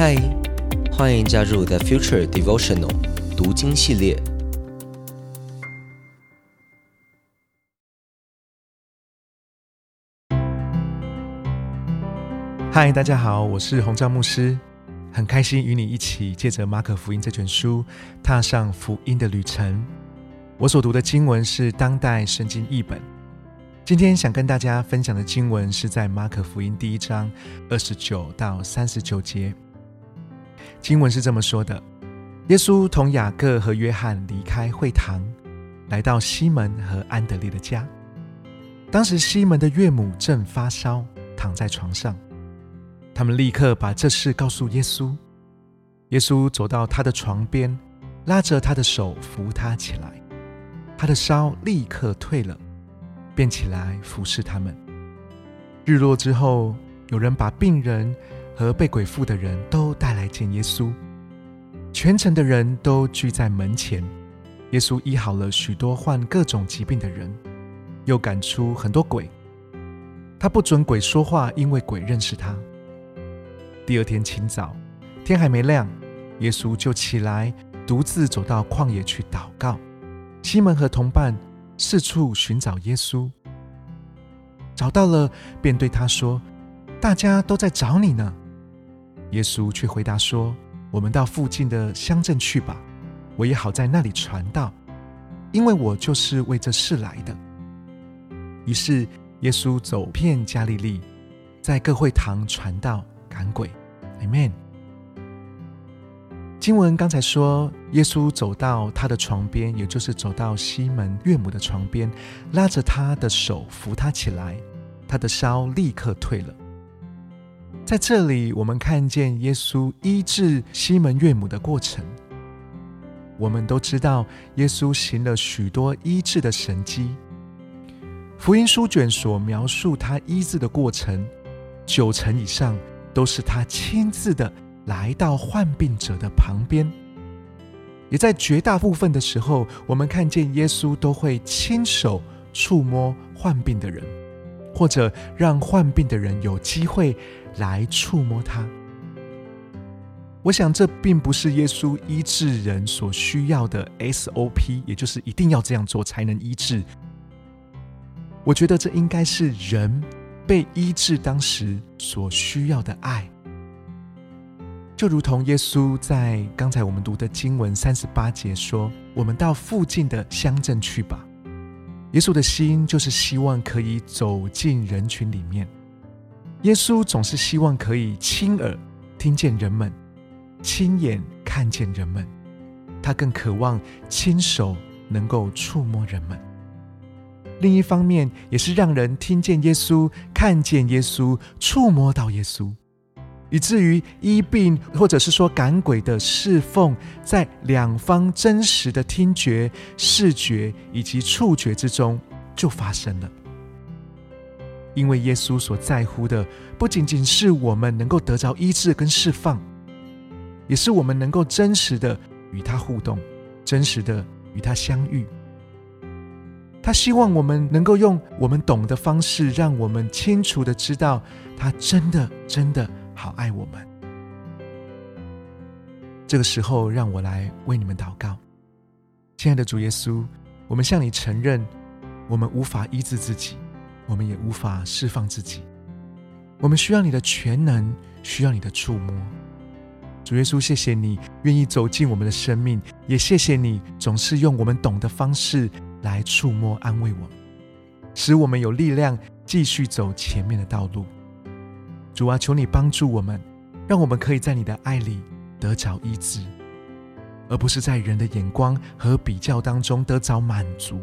嗨，欢迎加入 The Future Devotional 读经系列。嗨，大家好，我是洪照牧师，很开心与你一起借着马可福音这卷书，踏上福音的旅程。我所读的经文是当代圣经译本。今天想跟大家分享的经文是在马可福音第一章二十九到三十九节。经文是这么说的：耶稣同雅各和约翰离开会堂，来到西门和安德烈的家。当时西门的岳母正发烧，躺在床上。他们立刻把这事告诉耶稣。耶稣走到他的床边，拉着他的手扶他起来，他的烧立刻退了。便起来服侍他们。日落之后，有人把病人和被鬼附的人都带来见耶稣。全城的人都聚在门前。耶稣医好了许多患各种疾病的人，又赶出很多鬼。他不准鬼说话，因为鬼认识他。第二天清早，天还没亮，耶稣就起来，独自走到旷野去祷告。西门和同伴。四处寻找耶稣，找到了，便对他说：“大家都在找你呢。”耶稣却回答说：“我们到附近的乡镇去吧，我也好在那里传道，因为我就是为这事来的。”于是耶稣走遍加利利，在各会堂传道赶鬼。Amen。经文刚才说，耶稣走到他的床边，也就是走到西门岳母的床边，拉着他的手扶他起来，他的烧立刻退了。在这里，我们看见耶稣医治西门岳母的过程。我们都知道，耶稣行了许多医治的神迹。福音书卷所描述他医治的过程，九成以上都是他亲自的。来到患病者的旁边，也在绝大部分的时候，我们看见耶稣都会亲手触摸患病的人，或者让患病的人有机会来触摸他。我想，这并不是耶稣医治人所需要的 SOP，也就是一定要这样做才能医治。我觉得这应该是人被医治当时所需要的爱。就如同耶稣在刚才我们读的经文三十八节说：“我们到附近的乡镇去吧。”耶稣的心就是希望可以走进人群里面。耶稣总是希望可以亲耳听见人们，亲眼看见人们。他更渴望亲手能够触摸人们。另一方面，也是让人听见耶稣、看见耶稣、触摸到耶稣。以至于医病，或者是说赶鬼的侍奉，在两方真实的听觉、视觉以及触觉之中就发生了。因为耶稣所在乎的，不仅仅是我们能够得着医治跟释放，也是我们能够真实的与他互动，真实的与他相遇。他希望我们能够用我们懂的方式，让我们清楚的知道，他真的真的。好爱我们。这个时候，让我来为你们祷告，亲爱的主耶稣，我们向你承认，我们无法医治自己，我们也无法释放自己，我们需要你的全能，需要你的触摸。主耶稣，谢谢你愿意走进我们的生命，也谢谢你总是用我们懂的方式来触摸、安慰我们，使我们有力量继续走前面的道路。主啊，求你帮助我们，让我们可以在你的爱里得着医治，而不是在人的眼光和比较当中得着满足。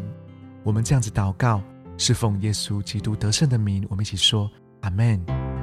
我们这样子祷告，是奉耶稣基督得胜的名。我们一起说：阿门。